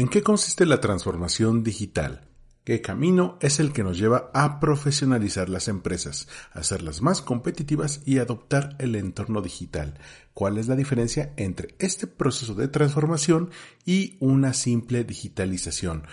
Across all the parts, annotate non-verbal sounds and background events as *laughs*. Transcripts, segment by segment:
¿En qué consiste la transformación digital? ¿Qué camino es el que nos lleva a profesionalizar las empresas, hacerlas más competitivas y adoptar el entorno digital? ¿Cuál es la diferencia entre este proceso de transformación y una simple digitalización?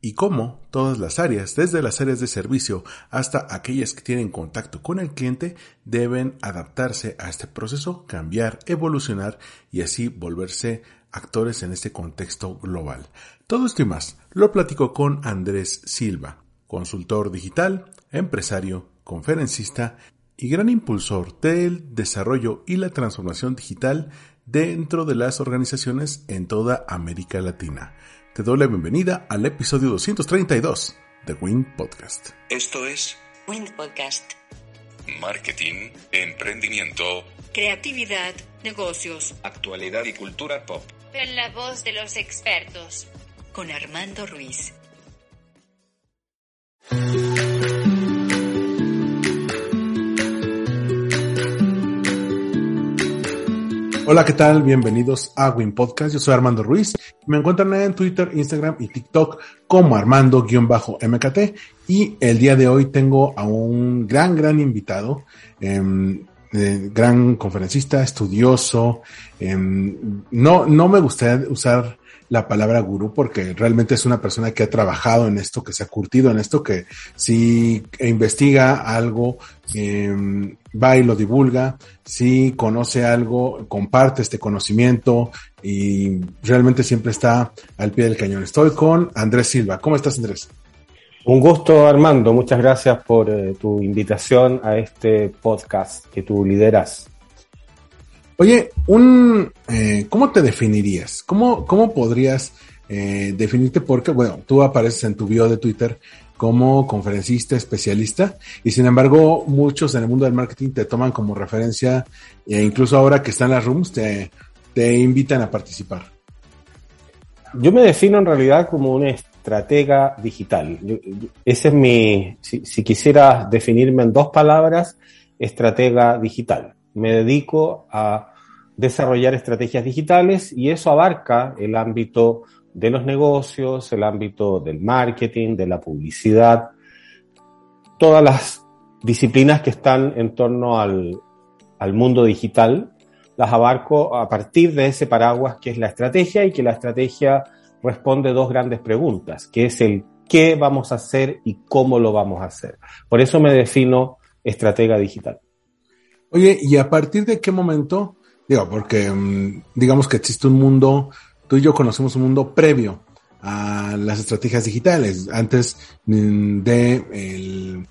y cómo todas las áreas, desde las áreas de servicio hasta aquellas que tienen contacto con el cliente, deben adaptarse a este proceso, cambiar, evolucionar y así volverse actores en este contexto global. Todo esto y más lo platico con Andrés Silva, consultor digital, empresario, conferencista y gran impulsor del desarrollo y la transformación digital dentro de las organizaciones en toda América Latina. Te doy la bienvenida al episodio 232 de Win Podcast. Esto es Win Podcast. Marketing, Emprendimiento, Creatividad, negocios. Actualidad y Cultura Pop. En la voz de los expertos. Con Armando Ruiz. Hola, ¿qué tal? Bienvenidos a Win Podcast. Yo soy Armando Ruiz. Me encuentran en Twitter, Instagram y TikTok como Armando-MKT. Y el día de hoy tengo a un gran, gran invitado, em, eh, gran conferencista, estudioso. Em, no, no me gustaría usar la palabra gurú porque realmente es una persona que ha trabajado en esto, que se ha curtido en esto, que si investiga algo, eh, va y lo divulga, si conoce algo, comparte este conocimiento y realmente siempre está al pie del cañón. Estoy con Andrés Silva. ¿Cómo estás, Andrés? Un gusto, Armando. Muchas gracias por eh, tu invitación a este podcast que tú lideras. Oye, un, eh, ¿cómo te definirías? ¿Cómo, cómo podrías eh, definirte? Porque, bueno, tú apareces en tu bio de Twitter como conferencista, especialista, y sin embargo, muchos en el mundo del marketing te toman como referencia, e incluso ahora que están las rooms, te, te invitan a participar. Yo me defino en realidad como un estratega digital. ese es mi, si, si quisiera definirme en dos palabras, estratega digital me dedico a desarrollar estrategias digitales y eso abarca el ámbito de los negocios, el ámbito del marketing, de la publicidad, todas las disciplinas que están en torno al, al mundo digital, las abarco a partir de ese paraguas que es la estrategia y que la estrategia responde dos grandes preguntas, que es el qué vamos a hacer y cómo lo vamos a hacer. Por eso me defino estratega digital. Oye, ¿y a partir de qué momento? Digo, porque mm, digamos que existe un mundo, tú y yo conocemos un mundo previo a las estrategias digitales, antes mm, de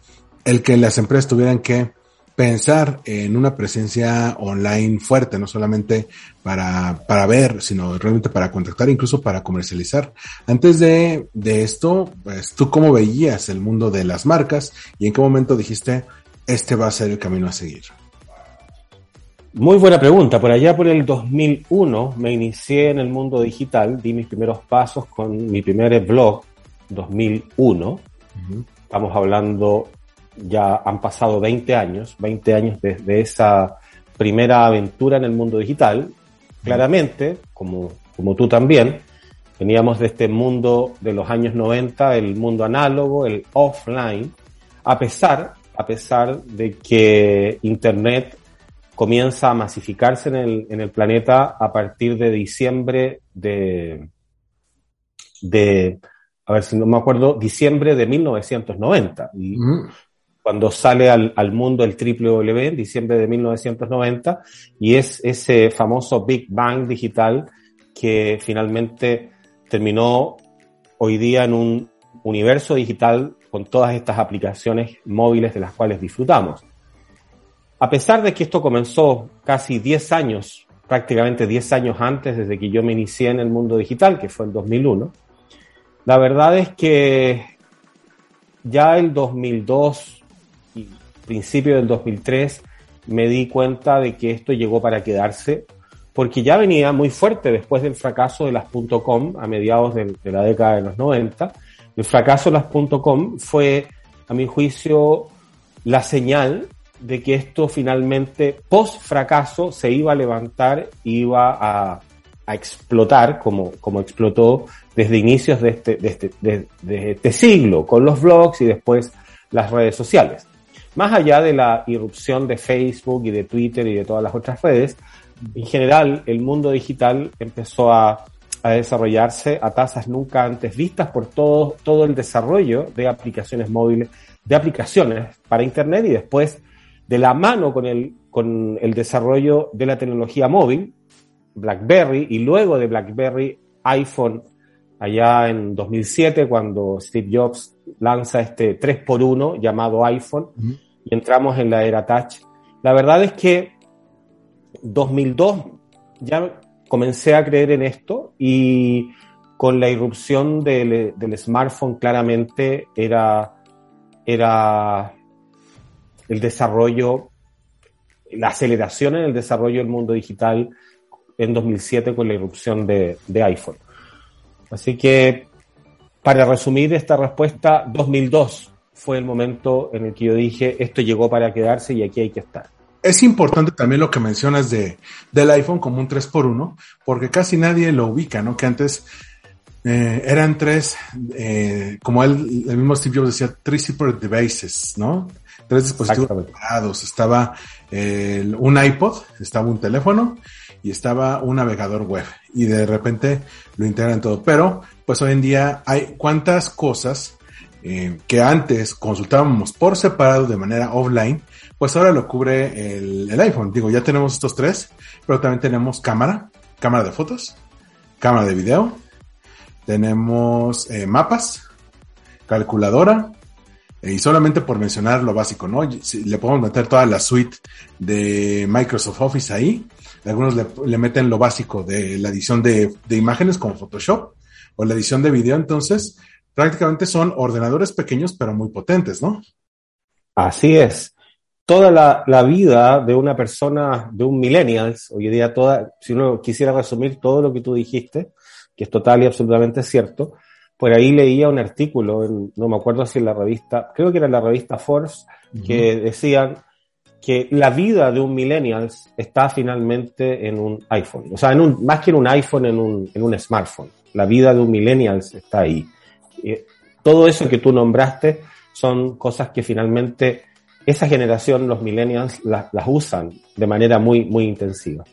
el, que las empresas tuvieran que pensar en una presencia online fuerte, no solamente para, para ver, sino realmente para contactar, incluso para comercializar. Antes de, de esto, pues, ¿tú cómo veías el mundo de las marcas y en qué momento dijiste, este va a ser el camino a seguir? Muy buena pregunta. Por allá por el 2001 me inicié en el mundo digital, di mis primeros pasos con mi primer blog, 2001. Estamos hablando, ya han pasado 20 años, 20 años desde esa primera aventura en el mundo digital. Claramente, como, como tú también, veníamos de este mundo de los años 90, el mundo análogo, el offline, a pesar, a pesar de que Internet comienza a masificarse en el, en el planeta a partir de diciembre de, de, a ver si no me acuerdo, diciembre de 1990. Y Cuando sale al, al, mundo el WW en diciembre de 1990 y es ese famoso Big Bang digital que finalmente terminó hoy día en un universo digital con todas estas aplicaciones móviles de las cuales disfrutamos. A pesar de que esto comenzó casi 10 años, prácticamente 10 años antes desde que yo me inicié en el mundo digital, que fue en 2001, la verdad es que ya el 2002 y principio del 2003 me di cuenta de que esto llegó para quedarse, porque ya venía muy fuerte después del fracaso de las .com a mediados de, de la década de los 90. El fracaso de las .com fue, a mi juicio, la señal de que esto finalmente, post fracaso, se iba a levantar, iba a, a explotar como, como explotó desde inicios de este, de este, de, este siglo, con los blogs y después las redes sociales. Más allá de la irrupción de Facebook y de Twitter y de todas las otras redes, en general el mundo digital empezó a, a desarrollarse a tasas nunca antes vistas por todo, todo el desarrollo de aplicaciones móviles, de aplicaciones para Internet y después de la mano con el, con el desarrollo de la tecnología móvil, BlackBerry, y luego de BlackBerry, iPhone, allá en 2007, cuando Steve Jobs lanza este 3x1 llamado iPhone, y entramos en la era touch. La verdad es que 2002 ya comencé a creer en esto y con la irrupción del, del smartphone claramente era, era el desarrollo, la aceleración en el desarrollo del mundo digital en 2007 con la irrupción de, de iPhone. Así que, para resumir esta respuesta, 2002 fue el momento en el que yo dije, esto llegó para quedarse y aquí hay que estar. Es importante también lo que mencionas de, del iPhone como un 3x1, porque casi nadie lo ubica, ¿no? Que antes eh, eran tres, eh, como él, el mismo Steve Jobs decía, three separate devices, ¿no? Tres dispositivos separados. Estaba eh, un iPod, estaba un teléfono y estaba un navegador web. Y de repente lo integran todo. Pero, pues hoy en día hay cuántas cosas eh, que antes consultábamos por separado de manera offline, pues ahora lo cubre el, el, iPhone. Digo, ya tenemos estos tres, pero también tenemos cámara, cámara de fotos, cámara de video, tenemos eh, mapas, calculadora, y solamente por mencionar lo básico, ¿no? Le podemos meter toda la suite de Microsoft Office ahí. Algunos le, meten lo básico de la edición de, de imágenes como Photoshop o la edición de video. Entonces, prácticamente son ordenadores pequeños pero muy potentes, ¿no? Así es. Toda la, la, vida de una persona, de un millennials, hoy día toda, si uno quisiera resumir todo lo que tú dijiste, que es total y absolutamente cierto, por ahí leía un artículo, en, no me acuerdo si en la revista, creo que era en la revista Force, uh -huh. que decían que la vida de un millennials está finalmente en un iPhone. O sea, en un, más que en un iPhone, en un, en un smartphone. La vida de un millennials está ahí. Y todo eso que tú nombraste son cosas que finalmente esa generación, los millennials, las, las usan de manera muy, muy intensiva.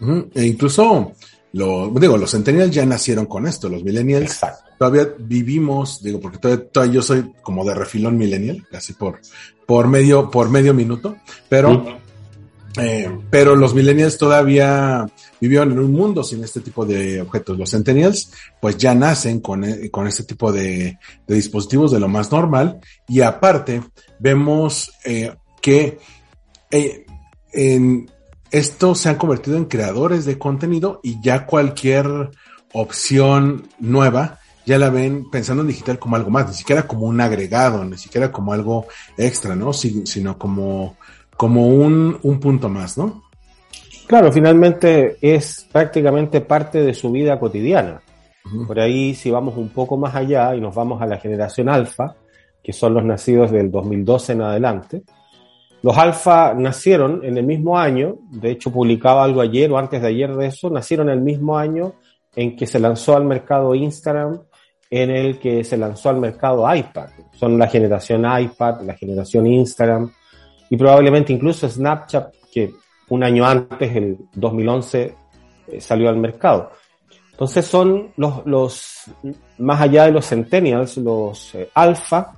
Uh -huh. E incluso lo, digo, los centennials ya nacieron con esto, los millennials Exacto. todavía vivimos, digo, porque todavía, todavía, yo soy como de refilón millennial, casi por, por medio, por medio minuto, pero, uh -huh. eh, pero los millennials todavía vivieron en un mundo sin este tipo de objetos. Los centennials, pues ya nacen con, con este tipo de, de dispositivos de lo más normal, y aparte, vemos eh, que eh, en, estos se han convertido en creadores de contenido y ya cualquier opción nueva ya la ven pensando en digital como algo más, ni siquiera como un agregado, ni siquiera como algo extra, ¿no? Si, sino como, como un, un punto más, ¿no? Claro, finalmente es prácticamente parte de su vida cotidiana. Uh -huh. Por ahí, si vamos un poco más allá y nos vamos a la generación alfa, que son los nacidos del 2012 en adelante, los alfa nacieron en el mismo año, de hecho publicaba algo ayer o antes de ayer de eso, nacieron el mismo año en que se lanzó al mercado Instagram, en el que se lanzó al mercado iPad. Son la generación iPad, la generación Instagram y probablemente incluso Snapchat, que un año antes, el 2011, eh, salió al mercado. Entonces son los, los, más allá de los centennials, los eh, alfa,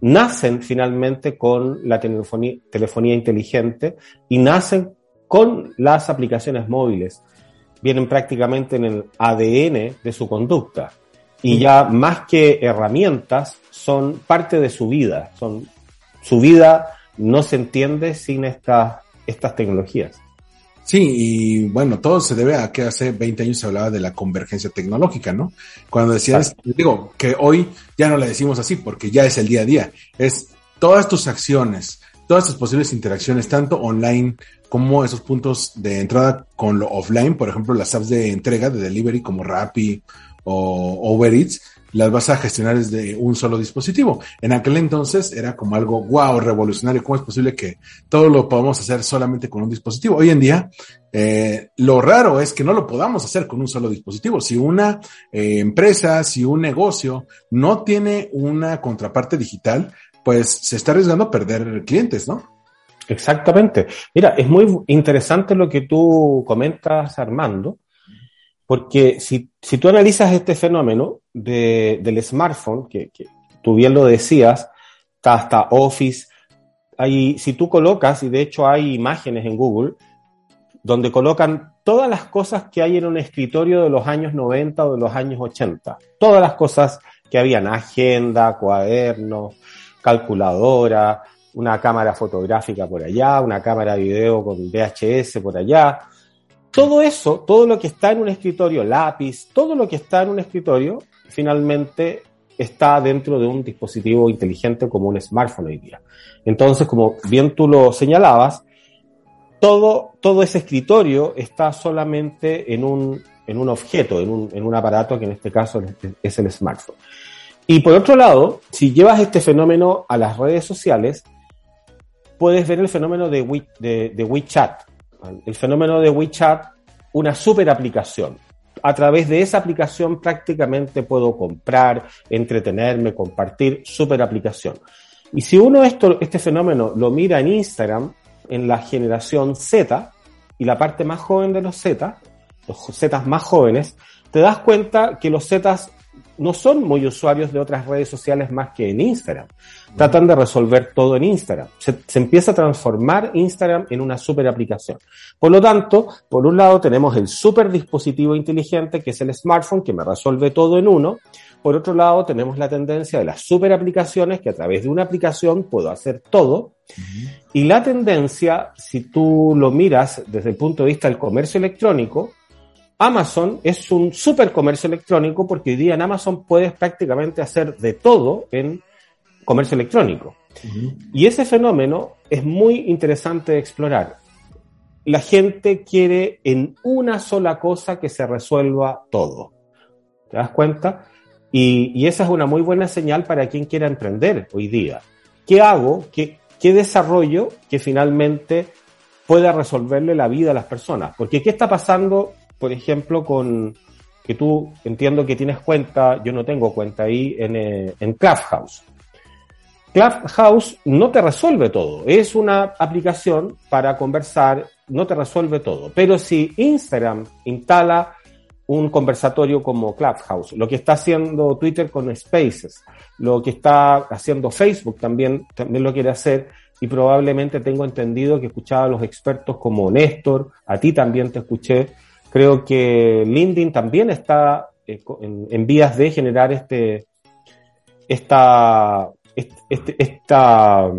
nacen finalmente con la telefonía, inteligente y nacen con las aplicaciones móviles. Vienen prácticamente en el ADN de su conducta y ya más que herramientas son parte de su vida. Son, su vida no se entiende sin estas, estas tecnologías. Sí, y bueno, todo se debe a que hace 20 años se hablaba de la convergencia tecnológica, ¿no? Cuando decías, Exacto. digo, que hoy ya no le decimos así porque ya es el día a día, es todas tus acciones, todas tus posibles interacciones, tanto online como esos puntos de entrada con lo offline, por ejemplo, las apps de entrega, de delivery como Rappi o Uber Eats, las vas a gestionar desde un solo dispositivo. En aquel entonces era como algo wow, revolucionario. ¿Cómo es posible que todo lo podamos hacer solamente con un dispositivo? Hoy en día, eh, lo raro es que no lo podamos hacer con un solo dispositivo. Si una eh, empresa, si un negocio no tiene una contraparte digital, pues se está arriesgando a perder clientes, ¿no? Exactamente. Mira, es muy interesante lo que tú comentas, Armando, porque si, si tú analizas este fenómeno de, del smartphone, que, que, tú bien lo decías, está hasta Office, hay, si tú colocas, y de hecho hay imágenes en Google, donde colocan todas las cosas que hay en un escritorio de los años 90 o de los años 80, todas las cosas que habían, agenda, cuadernos, calculadora, una cámara fotográfica por allá, una cámara de video con VHS por allá. Todo eso, todo lo que está en un escritorio, lápiz, todo lo que está en un escritorio, finalmente está dentro de un dispositivo inteligente como un smartphone hoy día. Entonces, como bien tú lo señalabas, todo, todo ese escritorio está solamente en un, en un objeto, en un, en un aparato que en este caso es el smartphone. Y por otro lado, si llevas este fenómeno a las redes sociales, puedes ver el fenómeno de, We, de, de WeChat. El fenómeno de WeChat, una super aplicación. A través de esa aplicación prácticamente puedo comprar, entretenerme, compartir, super aplicación. Y si uno esto, este fenómeno lo mira en Instagram, en la generación Z, y la parte más joven de los Z, los Z más jóvenes, te das cuenta que los Z no son muy usuarios de otras redes sociales más que en Instagram. Tratan de resolver todo en Instagram. Se, se, empieza a transformar Instagram en una super aplicación. Por lo tanto, por un lado tenemos el super dispositivo inteligente que es el smartphone que me resuelve todo en uno. Por otro lado, tenemos la tendencia de las super aplicaciones que a través de una aplicación puedo hacer todo. Uh -huh. Y la tendencia, si tú lo miras desde el punto de vista del comercio electrónico, Amazon es un super comercio electrónico porque hoy día en Amazon puedes prácticamente hacer de todo en comercio electrónico. Uh -huh. Y ese fenómeno es muy interesante de explorar. La gente quiere en una sola cosa que se resuelva todo. ¿Te das cuenta? Y, y esa es una muy buena señal para quien quiera emprender hoy día. ¿Qué hago? ¿Qué, qué desarrollo que finalmente pueda resolverle la vida a las personas? Porque ¿qué está pasando por ejemplo, con que tú entiendo que tienes cuenta, yo no tengo cuenta ahí en, eh, en Clubhouse. Clubhouse no te resuelve todo, es una aplicación para conversar, no te resuelve todo. Pero si Instagram instala un conversatorio como Clubhouse, lo que está haciendo Twitter con Spaces, lo que está haciendo Facebook también, también lo quiere hacer, y probablemente tengo entendido que escuchaba a los expertos como Néstor, a ti también te escuché, Creo que LinkedIn también está eh, en, vías de generar este, esta, este, esta,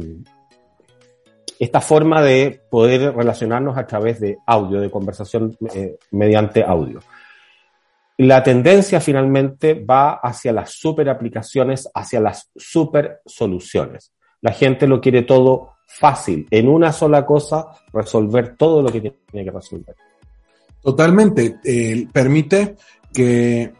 esta forma de poder relacionarnos a través de audio, de conversación eh, mediante audio. La tendencia finalmente va hacia las super aplicaciones, hacia las super soluciones. La gente lo quiere todo fácil, en una sola cosa, resolver todo lo que tiene que resolver. Totalmente. Eh, permite que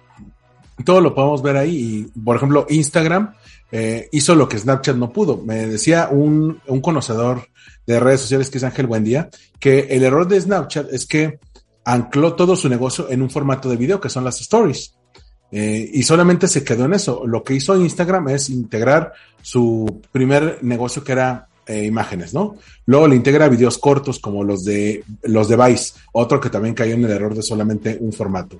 todo lo podamos ver ahí. Y, por ejemplo, Instagram eh, hizo lo que Snapchat no pudo. Me decía un, un, conocedor de redes sociales que es Ángel Buendía, que el error de Snapchat es que ancló todo su negocio en un formato de video, que son las stories. Eh, y solamente se quedó en eso. Lo que hizo Instagram es integrar su primer negocio que era eh, imágenes, ¿no? Luego le integra videos cortos como los de los de Vice, otro que también cayó en el error de solamente un formato.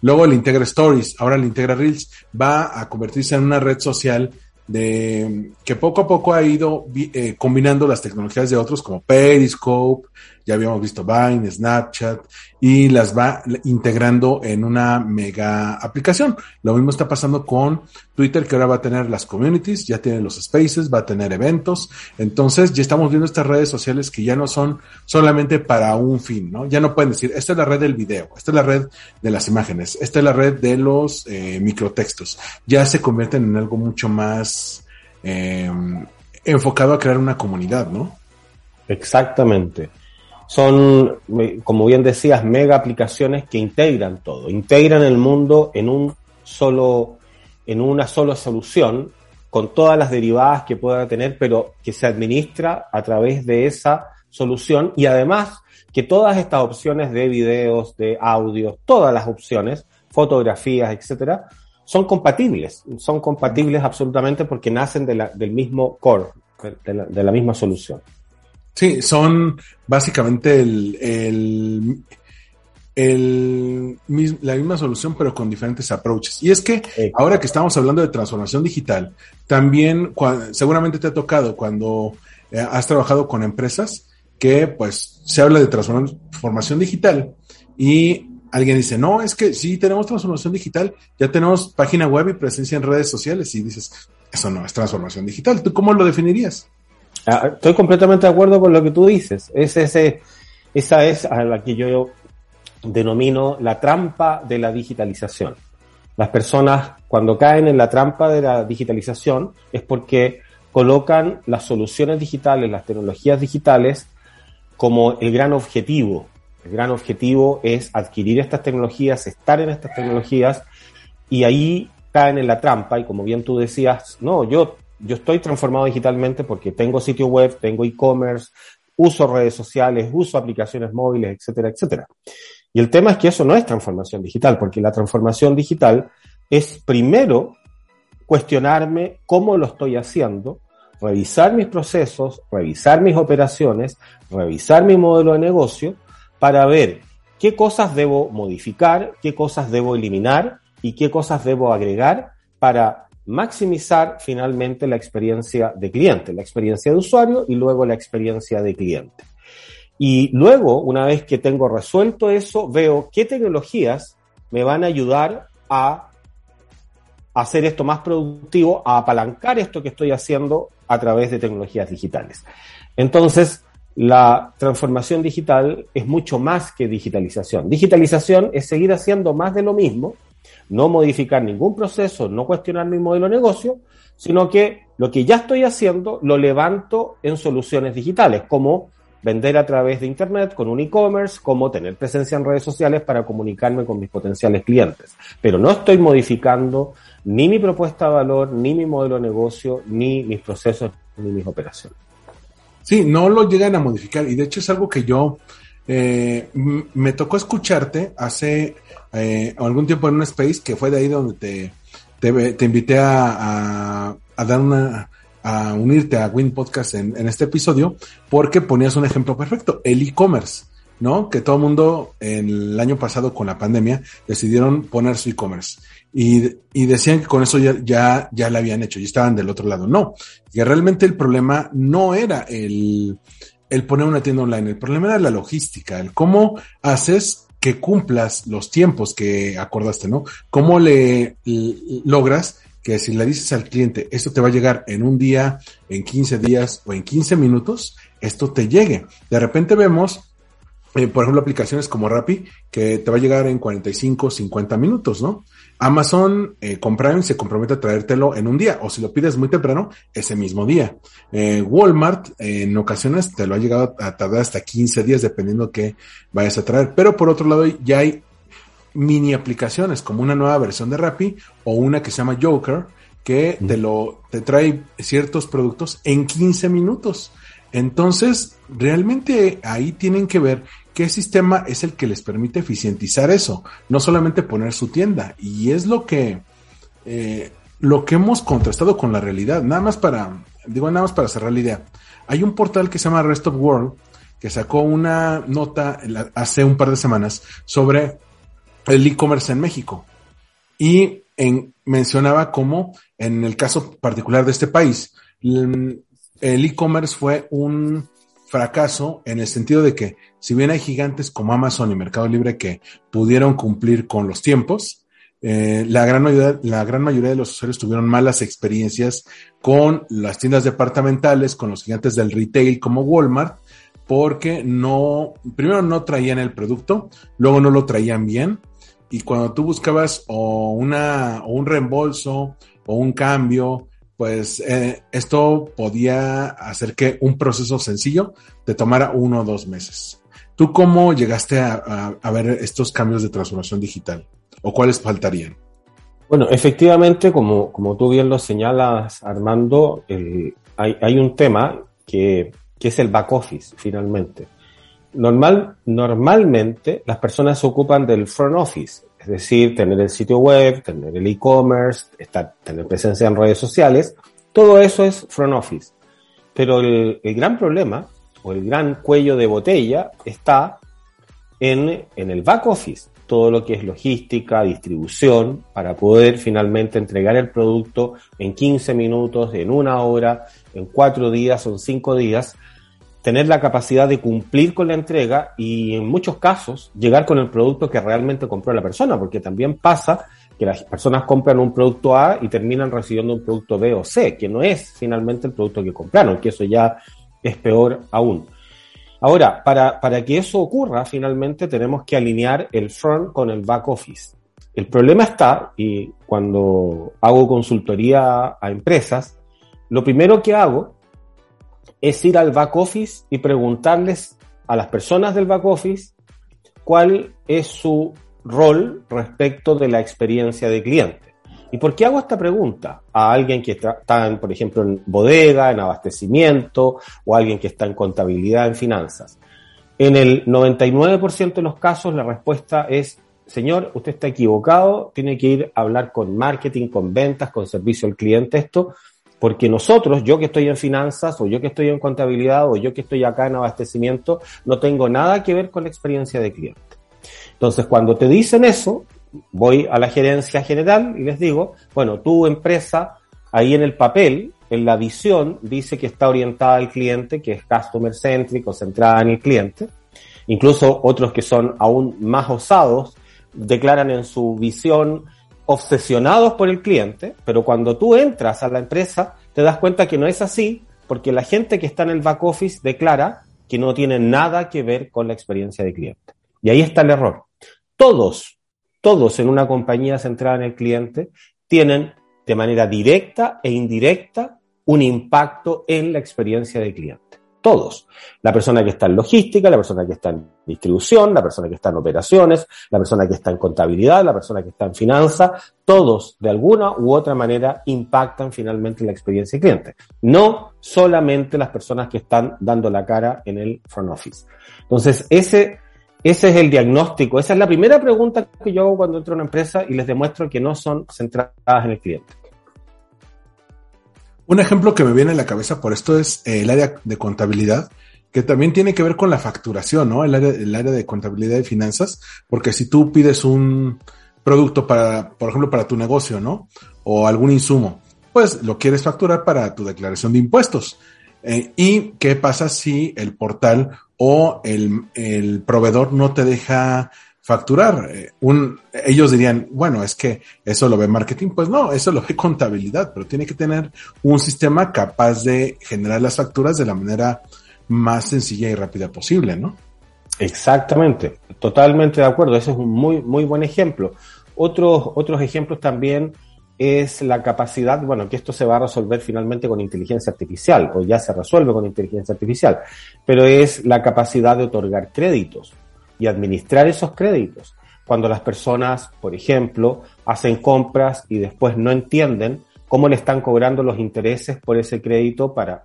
Luego le integra Stories, ahora le integra Reels, va a convertirse en una red social de que poco a poco ha ido eh, combinando las tecnologías de otros como Periscope, ya habíamos visto Vine, Snapchat, y las va integrando en una mega aplicación. Lo mismo está pasando con Twitter, que ahora va a tener las communities, ya tiene los spaces, va a tener eventos. Entonces, ya estamos viendo estas redes sociales que ya no son solamente para un fin, ¿no? Ya no pueden decir, esta es la red del video, esta es la red de las imágenes, esta es la red de los eh, microtextos. Ya se convierten en algo mucho más eh, enfocado a crear una comunidad, ¿no? Exactamente son, como bien decías, mega aplicaciones que integran todo, integran el mundo en un solo, en una sola solución con todas las derivadas que pueda tener, pero que se administra a través de esa solución y además que todas estas opciones de videos, de audios, todas las opciones, fotografías, etcétera, son compatibles, son compatibles absolutamente porque nacen de la, del mismo core, de la, de la misma solución. Sí, son básicamente el, el, el, la misma solución, pero con diferentes approaches. Y es que ahora que estamos hablando de transformación digital, también seguramente te ha tocado cuando eh, has trabajado con empresas que pues se habla de transformación digital y alguien dice, no, es que sí tenemos transformación digital, ya tenemos página web y presencia en redes sociales y dices, eso no es transformación digital. ¿Tú cómo lo definirías? Ah, estoy completamente de acuerdo con lo que tú dices. Es ese, esa es a la que yo denomino la trampa de la digitalización. Las personas cuando caen en la trampa de la digitalización es porque colocan las soluciones digitales, las tecnologías digitales como el gran objetivo. El gran objetivo es adquirir estas tecnologías, estar en estas tecnologías y ahí caen en la trampa y como bien tú decías, no, yo, yo estoy transformado digitalmente porque tengo sitio web, tengo e-commerce, uso redes sociales, uso aplicaciones móviles, etcétera, etcétera. Y el tema es que eso no es transformación digital, porque la transformación digital es primero cuestionarme cómo lo estoy haciendo, revisar mis procesos, revisar mis operaciones, revisar mi modelo de negocio para ver qué cosas debo modificar, qué cosas debo eliminar y qué cosas debo agregar para maximizar finalmente la experiencia de cliente, la experiencia de usuario y luego la experiencia de cliente. Y luego, una vez que tengo resuelto eso, veo qué tecnologías me van a ayudar a hacer esto más productivo, a apalancar esto que estoy haciendo a través de tecnologías digitales. Entonces, la transformación digital es mucho más que digitalización. Digitalización es seguir haciendo más de lo mismo, no modificar ningún proceso, no cuestionar mi modelo de negocio, sino que lo que ya estoy haciendo lo levanto en soluciones digitales, como vender a través de Internet con un e-commerce, como tener presencia en redes sociales para comunicarme con mis potenciales clientes. Pero no estoy modificando ni mi propuesta de valor, ni mi modelo de negocio, ni mis procesos, ni mis operaciones. Sí, no lo llegan a modificar y de hecho es algo que yo eh, me tocó escucharte hace eh, algún tiempo en un space que fue de ahí donde te, te, invité a, a dar una, a unirte a Win Podcast en, este episodio porque ponías un ejemplo perfecto, el e-commerce. ¿no? Que todo el mundo en el año pasado con la pandemia decidieron poner su e-commerce y, y, decían que con eso ya, ya, ya la habían hecho y estaban del otro lado. No, que realmente el problema no era el, el poner una tienda online, el problema era la logística, el cómo haces que cumplas los tiempos que acordaste, ¿no? ¿Cómo le logras que si le dices al cliente, esto te va a llegar en un día, en 15 días o en 15 minutos, esto te llegue. De repente vemos, eh, por ejemplo, aplicaciones como Rappi, que te va a llegar en 45, 50 minutos, ¿no? Amazon eh, con Prime se compromete a traértelo en un día, o si lo pides muy temprano, ese mismo día. Eh, Walmart en ocasiones te lo ha llegado a tardar hasta 15 días, dependiendo que vayas a traer. Pero por otro lado, ya hay mini aplicaciones como una nueva versión de Rappi o una que se llama Joker que te lo te trae ciertos productos en 15 minutos. Entonces, realmente ahí tienen que ver qué sistema es el que les permite eficientizar eso, no solamente poner su tienda. Y es lo que eh, lo que hemos contrastado con la realidad. Nada más para, digo, nada más para cerrar la idea. Hay un portal que se llama Rest of World que sacó una nota hace un par de semanas sobre el e-commerce en México. Y en, mencionaba cómo, en el caso particular de este país, el e-commerce fue un fracaso en el sentido de que, si bien hay gigantes como Amazon y Mercado Libre que pudieron cumplir con los tiempos, eh, la, gran mayoría, la gran mayoría de los usuarios tuvieron malas experiencias con las tiendas departamentales, con los gigantes del retail como Walmart, porque no, primero no traían el producto, luego no lo traían bien, y cuando tú buscabas o, una, o un reembolso o un cambio, pues eh, esto podía hacer que un proceso sencillo te tomara uno o dos meses. ¿Tú cómo llegaste a, ver estos cambios de transformación digital? ¿O cuáles faltarían? Bueno, efectivamente, como, como tú bien lo señalas, Armando, hay, hay, un tema que, que, es el back office, finalmente. Normal, normalmente las personas se ocupan del front office, es decir, tener el sitio web, tener el e-commerce, tener presencia en redes sociales, todo eso es front office. Pero el, gran problema o el gran cuello de botella está en, en el back office todo lo que es logística, distribución, para poder finalmente entregar el producto en 15 minutos, en una hora, en cuatro días o cinco días, tener la capacidad de cumplir con la entrega y en muchos casos llegar con el producto que realmente compró la persona, porque también pasa que las personas compran un producto A y terminan recibiendo un producto B o C, que no es finalmente el producto que compraron, que eso ya es peor aún. Ahora, para, para que eso ocurra, finalmente tenemos que alinear el front con el back office. El problema está, y cuando hago consultoría a empresas, lo primero que hago es ir al back office y preguntarles a las personas del back office cuál es su rol respecto de la experiencia de cliente. ¿Y por qué hago esta pregunta? A alguien que está, por ejemplo, en bodega, en abastecimiento, o alguien que está en contabilidad, en finanzas. En el 99% de los casos la respuesta es, señor, usted está equivocado, tiene que ir a hablar con marketing, con ventas, con servicio al cliente, esto, porque nosotros, yo que estoy en finanzas, o yo que estoy en contabilidad, o yo que estoy acá en abastecimiento, no tengo nada que ver con la experiencia de cliente. Entonces, cuando te dicen eso, voy a la gerencia general y les digo, bueno, tu empresa ahí en el papel, en la visión, dice que está orientada al cliente, que es customer centric o centrada en el cliente. Incluso otros que son aún más osados declaran en su visión obsesionados por el cliente, pero cuando tú entras a la empresa te das cuenta que no es así, porque la gente que está en el back office declara que no tiene nada que ver con la experiencia de cliente. Y ahí está el error. Todos todos en una compañía centrada en el cliente tienen de manera directa e indirecta un impacto en la experiencia del cliente. Todos. La persona que está en logística, la persona que está en distribución, la persona que está en operaciones, la persona que está en contabilidad, la persona que está en finanzas, todos de alguna u otra manera impactan finalmente en la experiencia del cliente. No solamente las personas que están dando la cara en el front office. Entonces, ese ese es el diagnóstico. Esa es la primera pregunta que yo hago cuando entro a una empresa y les demuestro que no son centradas en el cliente. Un ejemplo que me viene a la cabeza por esto es eh, el área de contabilidad, que también tiene que ver con la facturación, ¿no? El área, el área de contabilidad y finanzas, porque si tú pides un producto para, por ejemplo, para tu negocio, ¿no? O algún insumo, pues lo quieres facturar para tu declaración de impuestos. Eh, ¿Y qué pasa si el portal o el, proveedor no te deja facturar? Eh, ellos dirían, bueno, es que eso lo ve marketing. Pues no, eso lo ve contabilidad, pero tiene que tener un sistema capaz de generar las facturas de la manera más sencilla y rápida posible, ¿no? Exactamente, totalmente de acuerdo. Ese es un muy, muy buen ejemplo. Otros, otros ejemplos también es la capacidad, bueno, que esto se va a resolver finalmente con inteligencia artificial, o ya se resuelve con inteligencia artificial, pero es la capacidad de otorgar créditos y administrar esos créditos. Cuando las personas, por ejemplo, hacen compras y después no entienden cómo le están cobrando los intereses por ese crédito para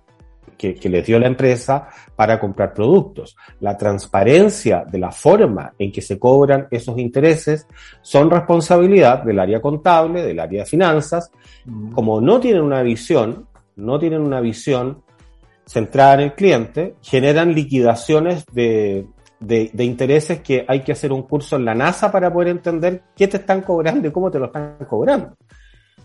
que, que, les dio la empresa para comprar productos. La transparencia de la forma en que se cobran esos intereses son responsabilidad del área contable, del área de finanzas. Mm. Como no tienen una visión, no tienen una visión centrada en el cliente, generan liquidaciones de, de, de, intereses que hay que hacer un curso en la NASA para poder entender qué te están cobrando y cómo te lo están cobrando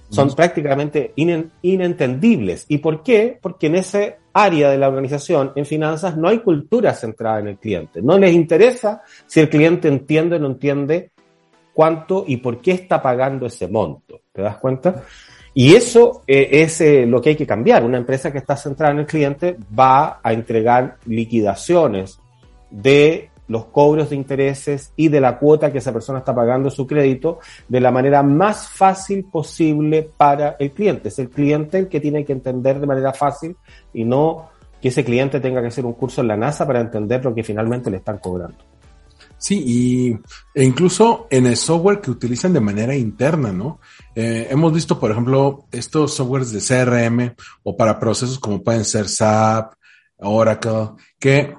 son prácticamente inentendibles. ¿Y por qué? Porque en ese área de la organización, en finanzas, no hay cultura centrada en el cliente. No les interesa si el cliente entiende o no entiende cuánto y por qué está pagando ese monto. ¿Te das cuenta? Y eso eh, es eh, lo que hay que cambiar. Una empresa que está centrada en el cliente va a entregar liquidaciones de los cobros de intereses y de la cuota que esa persona está pagando su crédito de la manera más fácil posible para el cliente. Es el cliente el que tiene que entender de manera fácil y no que ese cliente tenga que hacer un curso en la NASA para entender lo que finalmente le están cobrando. Sí, y e incluso en el software que utilizan de manera interna, ¿no? Eh, hemos visto, por ejemplo, estos softwares de CRM o para procesos como pueden ser SAP, Oracle, que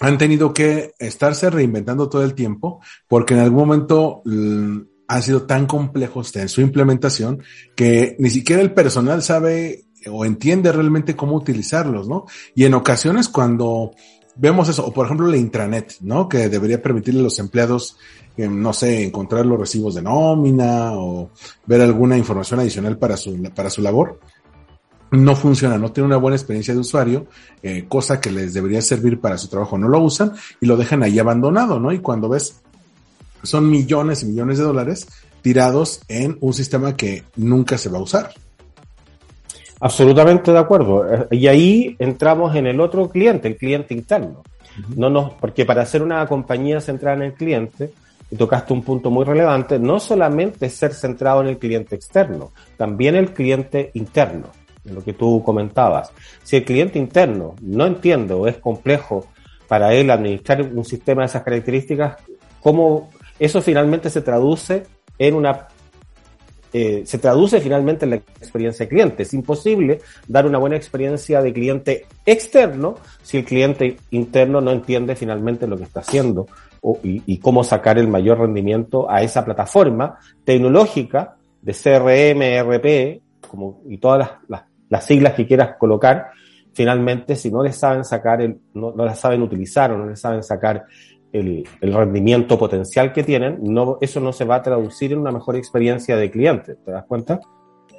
han tenido que estarse reinventando todo el tiempo porque en algún momento han sido tan complejos en su implementación que ni siquiera el personal sabe o entiende realmente cómo utilizarlos, ¿no? Y en ocasiones cuando vemos eso, o por ejemplo la intranet, ¿no? Que debería permitirle a los empleados, eh, no sé, encontrar los recibos de nómina o ver alguna información adicional para su, para su labor. No funciona, no tiene una buena experiencia de usuario, eh, cosa que les debería servir para su trabajo, no lo usan y lo dejan ahí abandonado, ¿no? Y cuando ves, son millones y millones de dólares tirados en un sistema que nunca se va a usar. Absolutamente de acuerdo. Eh, y ahí entramos en el otro cliente, el cliente interno. No nos, porque para ser una compañía centrada en el cliente, y tocaste un punto muy relevante, no solamente ser centrado en el cliente externo, también el cliente interno, lo que tú comentabas. Si el cliente interno no entiende o es complejo para él administrar un sistema de esas características, ¿cómo eso finalmente se traduce en una eh, se traduce finalmente en la experiencia de cliente. Es imposible dar una buena experiencia de cliente externo si el cliente interno no entiende finalmente lo que está haciendo y, cómo sacar el mayor rendimiento a esa plataforma tecnológica de CRM, ERP, como, y todas las, siglas que quieras colocar, finalmente si no le saben sacar el, no, no la saben utilizar o no le saben sacar el, rendimiento potencial que tienen, no, eso no se va a traducir en una mejor experiencia de cliente, ¿te das cuenta?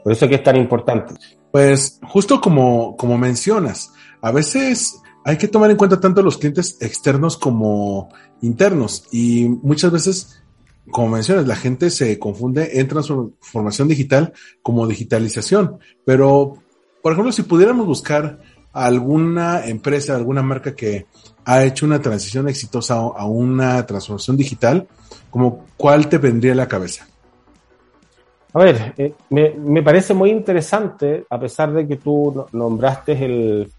Por eso es que es tan importante. Pues justo como, como mencionas, a veces hay que tomar en cuenta tanto los clientes externos como internos y muchas veces, como mencionas, la gente se confunde en transformación digital como digitalización, pero, por ejemplo, si pudiéramos buscar alguna empresa, alguna marca que ha hecho una transición exitosa a una transformación digital, como cuál te vendría a la cabeza? A ver, eh, me, parece muy interesante, a pesar de que tú nombraste el,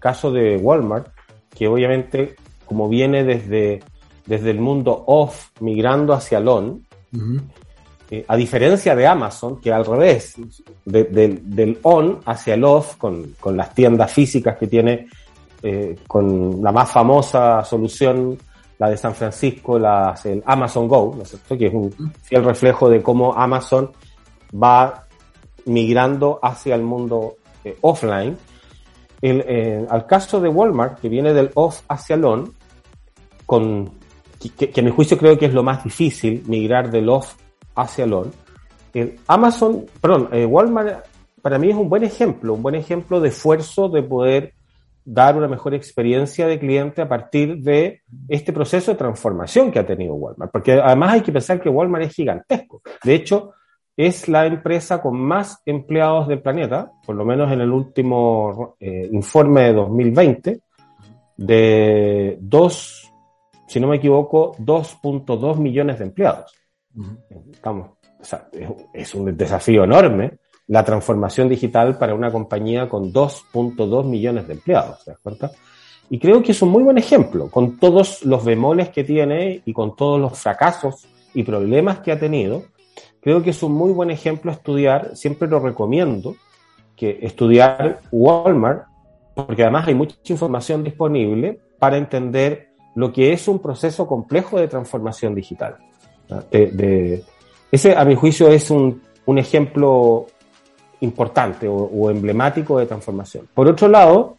caso de Walmart, que obviamente como viene desde, desde el mundo off migrando hacia el on, a diferencia de Amazon, que al revés, del on hacia el off, con, con las tiendas físicas que tiene eh, con la más famosa solución, la de San Francisco, el Amazon Go, ¿no es cierto? que es un fiel reflejo de cómo Amazon va migrando hacia el mundo eh, offline. El, al caso de Walmart, que viene del off hacia el on, con, que, que, a mi juicio creo que es lo más difícil, migrar del off hacia el on, el Amazon, perdón, Walmart para mí es un buen ejemplo, un buen ejemplo de esfuerzo de poder dar una mejor experiencia de cliente a partir de este proceso de transformación que ha tenido Walmart. Porque además hay que pensar que Walmart es gigantesco. De hecho, es la empresa con más empleados del planeta, por lo menos en el último eh, informe de 2020, de dos, si no me equivoco, 2.2 millones de empleados. Es un desafío enorme la transformación digital para una compañía con 2.2 millones de empleados, ¿te das? Y creo que es un muy buen ejemplo, con todos los bemoles que tiene y con todos los fracasos y problemas que ha tenido, creo que es un muy buen ejemplo estudiar, siempre lo recomiendo, que estudiar Walmart, porque además hay mucha información disponible para entender lo que es un proceso complejo de transformación digital. Ese, a mi juicio, es un, un ejemplo importante o, emblemático de transformación. Por otro lado,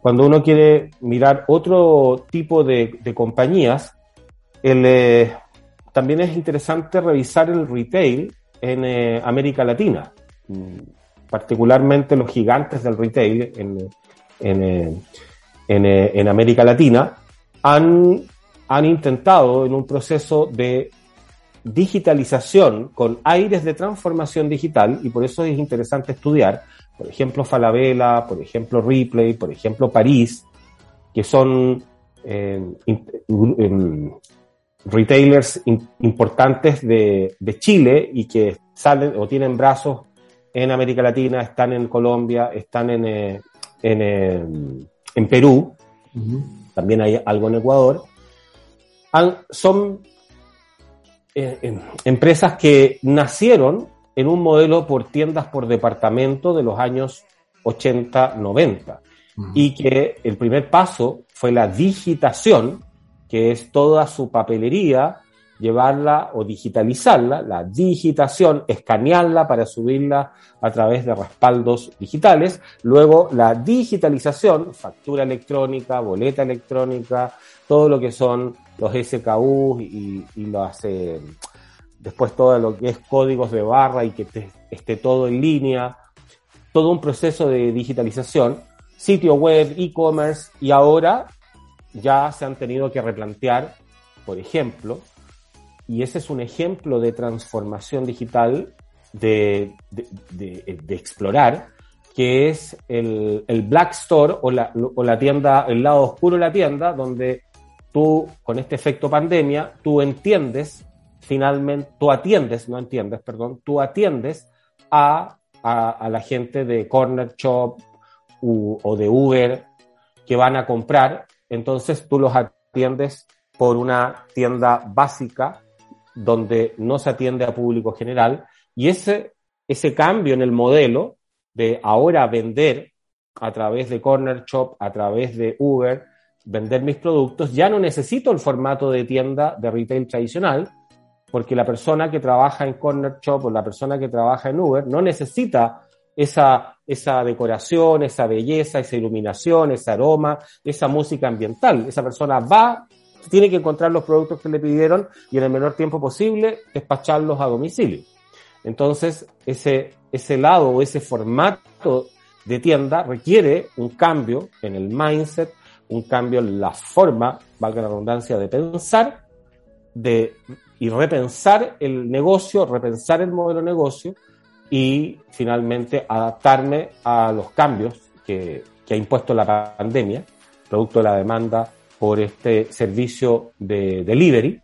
cuando uno quiere mirar otro tipo de, compañías, eh, también es interesante revisar el retail en eh, América Latina, mm, particularmente los gigantes del retail en, en, eh, en América Latina han, han intentado en un proceso de digitalización con aires de transformación digital y por eso es interesante estudiar, por ejemplo, Falabella, por ejemplo, Ripley, por ejemplo, París, que son eh, retailers importantes de, Chile y que salen o tienen brazos en América Latina, están en Colombia, están en, eh, en, Perú, también hay algo en Ecuador son eh, em, empresas que nacieron en un modelo por tiendas por departamento de los años 80, 90. Y que el primer paso fue la digitación, que es toda su papelería, llevarla o digitalizarla, la digitación, escanearla para subirla a través de respaldos digitales, luego la digitalización, factura electrónica, boleta electrónica, todo lo que son los SKU y, y los, eh, después todo lo que es códigos de barra y que esté todo en línea, todo un proceso de digitalización, sitio web, e-commerce, y ahora ya se han tenido que replantear, por ejemplo, y ese es un ejemplo de transformación digital de, explorar, que es el, Black Store o la, o la tienda, el lado oscuro de la tienda, donde tú, con este efecto pandemia, tú entiendes, finalmente, tú atiendes, no entiendes, perdón, tú atiendes a, a, la gente de Corner Shop o de Uber que van a comprar, entonces tú los atiendes por una tienda básica donde no se atiende a público general. Y ese, ese cambio en el modelo de ahora vender a través de Corner Shop, a través de Uber, vender mis productos, ya no necesito el formato de tienda de retail tradicional, porque la persona que trabaja en Corner Shop o la persona que trabaja en Uber no necesita esa, esa decoración, esa belleza, esa iluminación, ese aroma, esa música ambiental. Esa persona va, tiene que encontrar los productos que le pidieron y en el menor tiempo posible despacharlos a domicilio. Entonces, ese, ese lado o ese formato de tienda requiere un cambio en el mindset, un cambio en la forma, valga la redundancia, de pensar de, y repensar el negocio, repensar el modelo de negocio y finalmente adaptarme a los cambios que, que ha impuesto la pandemia, producto de la demanda por este servicio de delivery,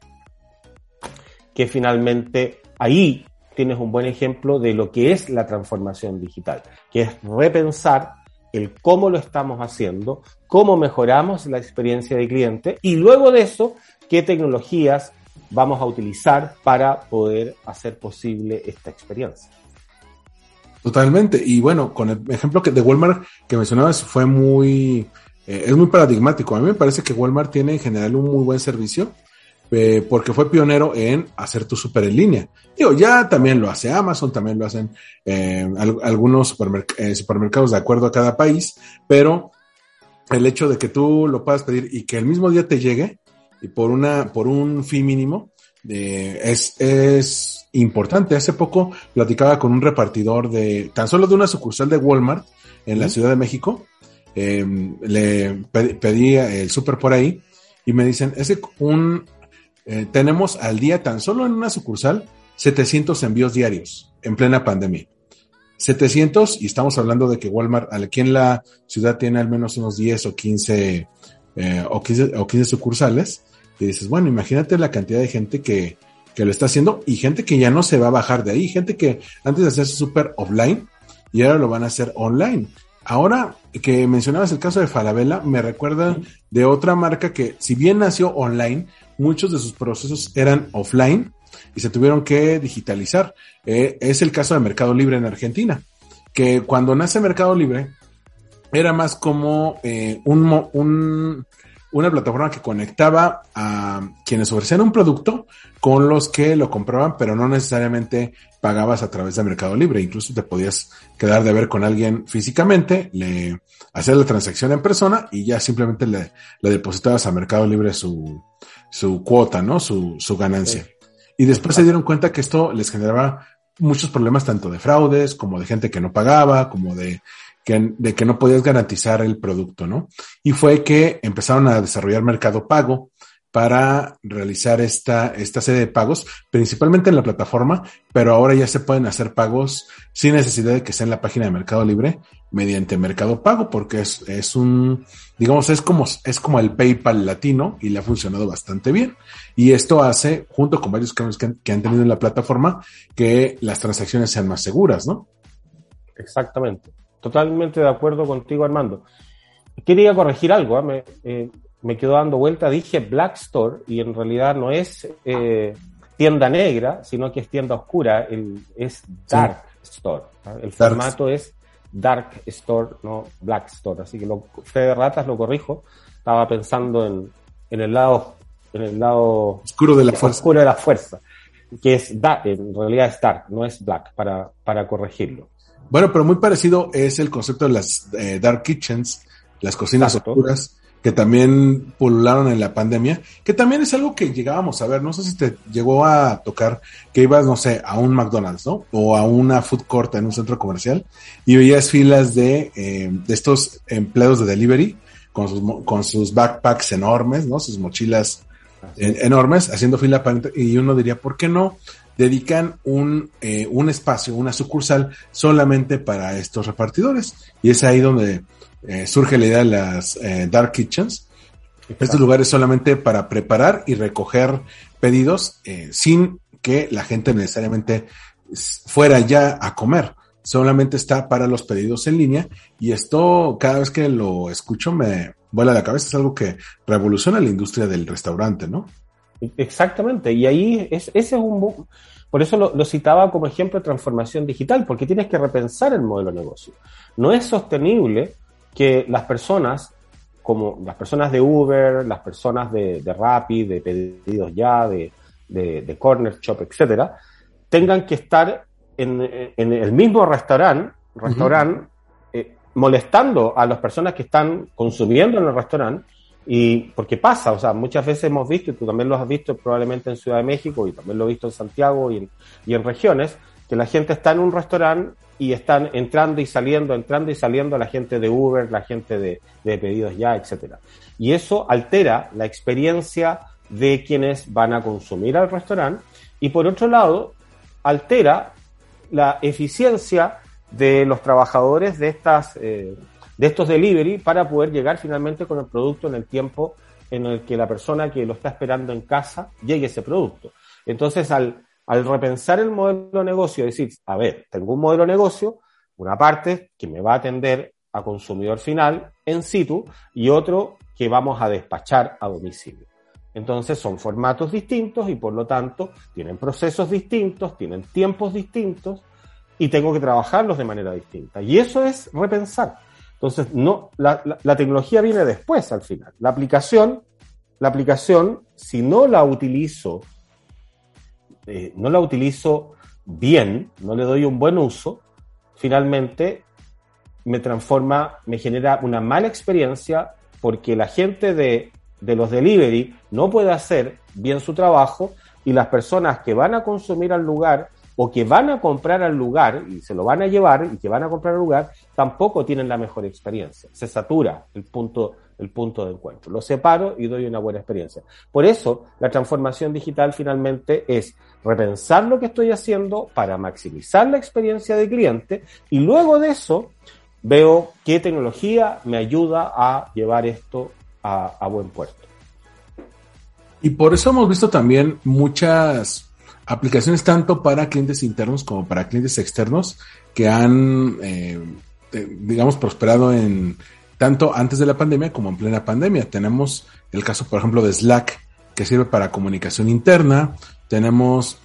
que finalmente ahí tienes un buen ejemplo de lo que es la transformación digital, que es repensar el cómo lo estamos haciendo, cómo mejoramos la experiencia del cliente y luego de eso, qué tecnologías vamos a utilizar para poder hacer posible esta experiencia. Totalmente. Y bueno, con el ejemplo que de Walmart que mencionabas fue muy, eh, es muy paradigmático. A mí me parece que Walmart tiene en general un muy buen servicio eh, porque fue pionero en hacer tu super en línea. Digo, ya también lo hace Amazon, también lo hacen eh, algunos eh, supermercados de acuerdo a cada país, pero el hecho de que tú lo puedas pedir y que el mismo día te llegue y por una por un fin mínimo es, es importante. Hace poco platicaba con un repartidor de tan solo de una sucursal de Walmart en la Ciudad de México. le pedí el súper por ahí y me dicen, es un eh, tenemos al día tan solo en una sucursal 700 envíos diarios en plena pandemia. 700 y estamos hablando de que Walmart aquí en la ciudad tiene al menos unos 10 o 15 eh, o 15 o 15 sucursales y dices, bueno, imagínate la cantidad de gente que, que lo está haciendo y gente que ya no se va a bajar de ahí, gente que antes de hacer su super offline y ahora lo van a hacer online. Ahora que mencionabas el caso de Falabella, me recuerda de otra marca que, si bien nació online, muchos de sus procesos eran offline y se tuvieron que digitalizar. Eh, es el caso de Mercado Libre en Argentina, que cuando nace Mercado Libre era más como eh, un, un, una plataforma que conectaba a quienes ofrecían un producto con los que lo compraban, pero no necesariamente pagabas a través de Mercado Libre. Incluso te podías quedar de ver con alguien físicamente, le hacer la transacción en persona y ya simplemente le, le depositabas a Mercado Libre su, su cuota, ¿no? Su, su ganancia. Y después se dieron cuenta que esto les generaba muchos problemas tanto de fraudes como de gente que no pagaba, como de que, de que no podías garantizar el producto, ¿no? Y fue que empezaron a desarrollar Mercado Pago para realizar esta, esta serie de pagos, principalmente en la plataforma, pero ahora ya se pueden hacer pagos sin necesidad de que sea en la página de Mercado Libre mediante Mercado Pago, porque es, es un, digamos, es como, es como el PayPal latino y le ha funcionado bastante bien. Y esto hace, junto con varios cambios que, que han tenido en la plataforma, que las transacciones sean más seguras, ¿no? Exactamente. Totalmente de acuerdo contigo, Armando. Quería corregir algo. ¿eh? Eh, me quedó dando vuelta, dije Black Store y en realidad no es eh, tienda negra, sino que es tienda oscura, el, es Dark Store. El formato es Dark Store, no Black Store. Así que lo, fe de ratas lo corrijo. Estaba pensando en, en el lado en el lado oscuro de la fuerza. Oscuro de la fuerza que es dark, en realidad es dark, no es black, para, para corregirlo. Bueno, pero muy parecido es el concepto de las eh, dark kitchens, las cocinas Exacto. oscuras, que también pulularon en la pandemia, que también es algo que llegábamos a ver, no sé si te llegó a tocar que ibas, no sé, a un McDonald's, ¿no? O a una food court en un centro comercial y veías filas de, eh, de estos empleados de delivery con sus, con sus backpacks enormes, ¿no? Sus mochilas en- enormes, haciendo fila para y uno diría, ¿por qué no dedican un, eh, un espacio, una sucursal solamente para estos repartidores? Y es ahí donde eh, surge la idea de las eh, dark kitchens, estos lugares solamente para preparar y recoger pedidos eh, sin que la gente necesariamente fuera ya a comer. Solamente está para los pedidos en línea y esto cada vez que lo escucho me vuela la cabeza. Es algo que revoluciona la industria del restaurante, ¿no? Exactamente, y ahí es, ese es un... Por eso lo, lo citaba como ejemplo de transformación digital, porque tienes que repensar el modelo de negocio. No es sostenible que las personas, como las personas de Uber, las personas de, de Rappi, de pedidos ya, de, de, de Corner Shop, etcétera, tengan que estar en, en el mismo restaurante, restaurante eh, molestando a las personas que están consumiendo en el restaurante y porque pasa, o sea, muchas veces hemos visto, y tú también lo has visto probablemente en Ciudad de México y también lo he visto en Santiago y en, y en regiones, que la gente está en un restaurante y están entrando y saliendo, entrando y saliendo la gente de Uber, la gente de, de pedidos ya, etcétera. Y eso altera la experiencia de quienes van a consumir al restaurante y por otro lado, altera la eficiencia de los trabajadores de estas eh, de estos delivery para poder llegar finalmente con el producto en el tiempo en el que la persona que lo está esperando en casa llegue ese producto. Entonces, al, al repensar el modelo de negocio, decir, a ver, tengo un modelo de negocio, una parte que me va a atender a consumidor final en situ y otro que vamos a despachar a domicilio. Entonces son formatos distintos y por lo tanto tienen procesos distintos, tienen tiempos distintos y tengo que trabajarlos de manera distinta. Y eso es repensar. Entonces, no, la, la, tecnología viene después al final. La aplicación, la aplicación, si no la utilizo, eh, no la utilizo bien, no le doy un buen uso, finalmente me transforma, me genera una mala experiencia porque la gente de, de los delivery no puede hacer bien su trabajo y las personas que van a consumir al lugar o que van a comprar al lugar y se lo van a llevar y que van a comprar al lugar, tampoco tienen la mejor experiencia. Se satura el punto, el punto de encuentro. Lo separo y doy una buena experiencia. Por eso, la transformación digital finalmente es repensar lo que estoy haciendo para maximizar la experiencia del cliente y luego de eso veo qué tecnología me ayuda a llevar esto a, a buen puerto. Y por eso hemos visto también muchas aplicaciones tanto para clientes internos como para clientes externos que han, eh, digamos, prosperado en tanto antes de la pandemia como en plena pandemia. Tenemos el caso, por ejemplo, de Slack, que sirve para comunicación interna. Tenemos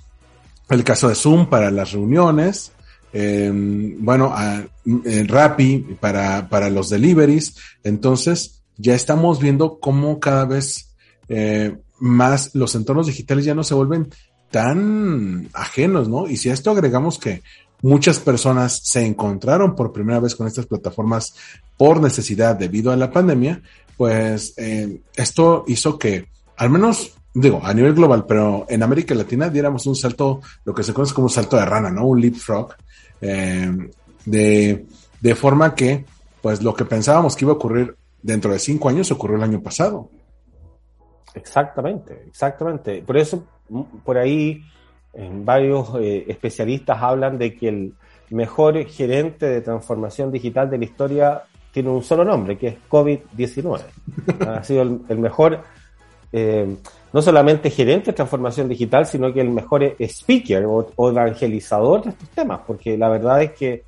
el caso de Zoom para las reuniones. Eh, bueno, a, eh, Rappi para, para los deliveries. Entonces, ya estamos viendo cómo cada vez eh, más los entornos digitales ya no se vuelven tan ajenos, ¿no? Y si a esto agregamos que muchas personas se encontraron por primera vez con estas plataformas por necesidad debido a la pandemia, pues eh, esto hizo que, al menos, digo, a nivel global, pero en América Latina diéramos un salto, lo que se conoce como un salto de rana, ¿no? Un leapfrog, eh, de, de forma que, pues lo que pensábamos que iba a ocurrir dentro de cinco años ocurrió el año pasado. Exactamente, exactamente. Por eso, por ahí, varios eh, especialistas hablan de que el mejor gerente de transformación digital de la historia tiene un solo nombre, que es COVID-19. *laughs* ha sido el, el mejor, eh, no solamente gerente de transformación digital, sino que el mejor speaker o, o evangelizador de estos temas, porque la verdad es que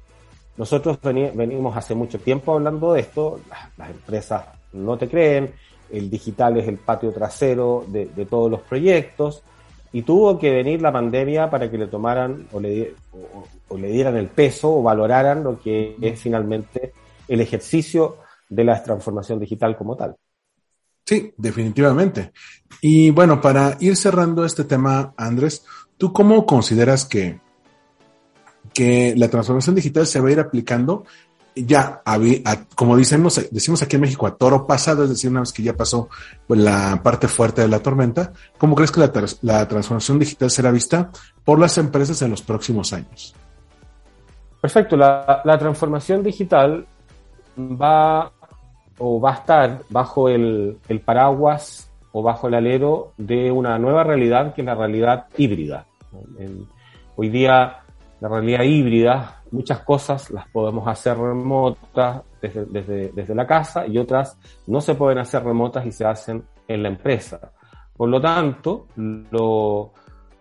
nosotros veni venimos hace mucho tiempo hablando de esto, las, las empresas no te creen, el digital es el patio trasero de, todos los proyectos y tuvo que venir la pandemia para que le tomaran o le, o le dieran el peso o valoraran lo que es finalmente el ejercicio de la transformación digital como tal. Sí, definitivamente. Y bueno, para ir cerrando este tema, Andrés, ¿tú cómo consideras que, que la transformación digital se va a ir aplicando ya, como decimos, decimos aquí en México, a toro pasado, es decir, una vez que ya pasó pues, la parte fuerte de la tormenta, ¿cómo crees que la, transformación digital será vista por las empresas en los próximos años? Perfecto, la, transformación digital va o va a estar bajo el, paraguas o bajo el alero de una nueva realidad que es la realidad híbrida. hoy día la realidad híbrida, muchas cosas las podemos hacer remotas desde, desde, la casa y otras no se pueden hacer remotas y se hacen en la empresa. Por lo tanto,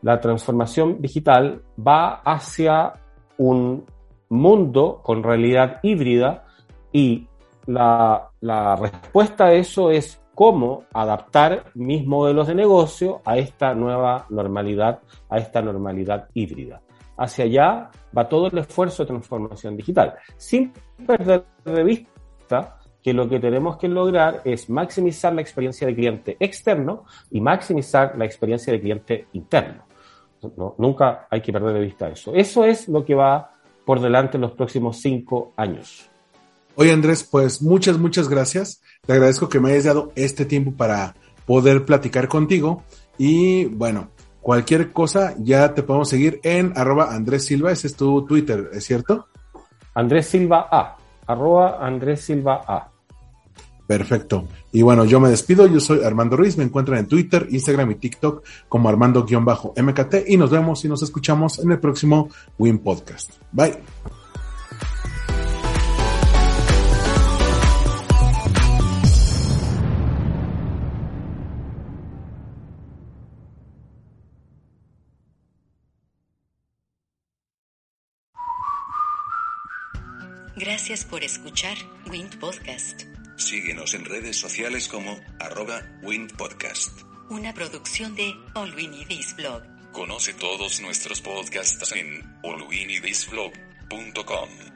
la transformación digital va hacia un mundo con realidad híbrida y la, la respuesta a eso es cómo adaptar mis modelos de negocio a esta nueva normalidad, a esta normalidad híbrida hacia allá va todo el esfuerzo de transformación digital, sin perder de vista que lo que tenemos que lograr es maximizar la experiencia de cliente externo y maximizar la experiencia de cliente interno. nunca hay que perder de vista eso. Eso es lo que va por delante en los próximos cinco años. Oye Andrés, pues muchas, muchas gracias. Te agradezco que me hayas dado este tiempo para poder platicar contigo. Y bueno, Cualquier cosa, ya te podemos seguir en arroba Andrés Silva, ese es tu Twitter, ¿es cierto? Andrés Silva A, arroba Andrés Silva A. Perfecto. Y bueno, yo me despido, yo soy Armando Ruiz, me encuentran en Twitter, Instagram y TikTok como Armando-MKT y nos vemos y nos escuchamos en el próximo Win Podcast. Bye. Escuchar Wind Podcast. Síguenos en redes sociales como arroba Wind Podcast. Una producción de All We Need Is Blog. Conoce todos nuestros podcasts en allwinidisblog.com.